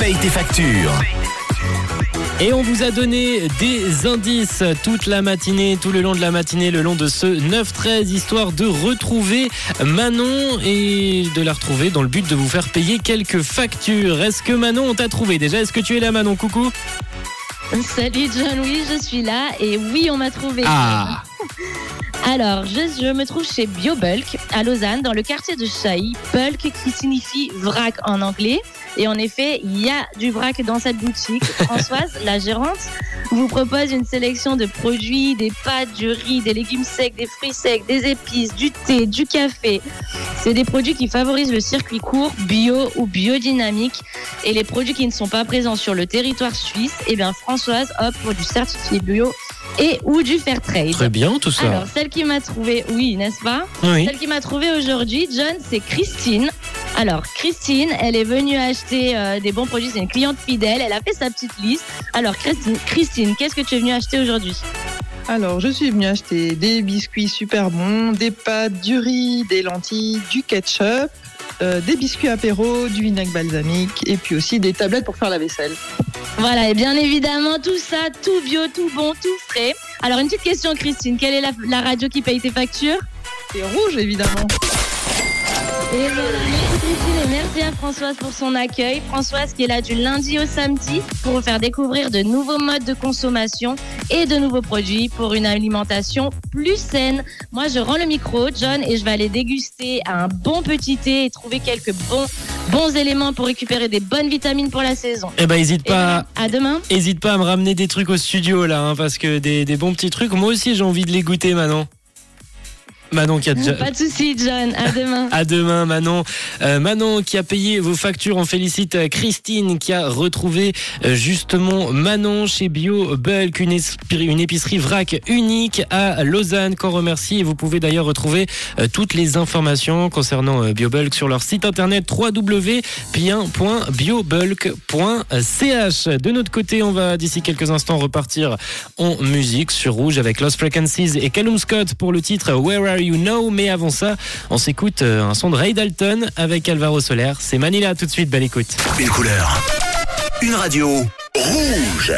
Paye tes factures. Et on vous a donné des indices toute la matinée, tout le long de la matinée, le long de ce 9-13, histoire de retrouver Manon et de la retrouver dans le but de vous faire payer quelques factures. Est-ce que Manon, on t'a trouvé déjà? Est-ce que tu es là Manon? Coucou Salut John, oui, je suis là et oui, on m'a trouvé. Ah Alors, je, je me trouve chez BioBulk à Lausanne, dans le quartier de Chailly. Bulk qui signifie vrac en anglais. Et en effet, il y a du vrac dans cette boutique. Françoise, la gérante, vous propose une sélection de produits, des pâtes, du riz, des légumes secs, des fruits secs, des épices, du thé, du café. C'est des produits qui favorisent le circuit court, bio ou biodynamique. Et les produits qui ne sont pas présents sur le territoire suisse, eh bien Françoise opte pour du certifié bio et ou du fair trade. Très bien tout ça. Alors, celle qui m'a trouvé, oui, n'est-ce pas? Oui. Celle qui m'a trouvé aujourd'hui, John, c'est Christine. Alors, Christine, elle est venue acheter euh, des bons produits, c'est une cliente fidèle, elle a fait sa petite liste. Alors, Christine, Christine qu'est-ce que tu es venue acheter aujourd'hui? Alors, je suis venue acheter des biscuits super bons, des pâtes, du riz, des lentilles, du ketchup, euh, des biscuits apéro, du vinaigre balsamique et puis aussi des tablettes pour faire la vaisselle. Voilà, et bien évidemment, tout ça, tout bio, tout bon, tout frais. Alors, une petite question, Christine, quelle est la, la radio qui paye tes factures? C'est rouge, évidemment. Et voilà, merci Christine et merci à Françoise pour son accueil. Françoise qui est là du lundi au samedi pour vous faire découvrir de nouveaux modes de consommation et de nouveaux produits pour une alimentation plus saine. Moi, je rends le micro, John, et je vais aller déguster un bon petit thé et trouver quelques bons, bons éléments pour récupérer des bonnes vitamines pour la saison. Eh ben, hésite Et voilà, pas. à demain. Hésite pas à me ramener des trucs au studio là, hein, parce que des, des bons petits trucs, moi aussi j'ai envie de les goûter Manon. Manon qui a déjà... Pas de souci, John. À demain. À demain, Manon. Euh, Manon qui a payé vos factures. On félicite euh, Christine qui a retrouvé euh, justement Manon chez Bio Bulk, une, épicerie vrac unique à Lausanne qu'on remercie. Et vous pouvez d'ailleurs retrouver toutes les informations concernant euh, Bio Bulk sur leur site internet www.bien.biobulk.ch. De notre côté, on va d'ici quelques instants repartir en musique sur Rouge avec Lost Frequencies et Callum Scott pour le titre Where Are You? Now. Mais avant ça, on s'écoute euh, un son de Ray Dalton avec Alvaro Soler. C'est Manila tout de suite, belle écoute. Une couleur. Une radio. Rouge.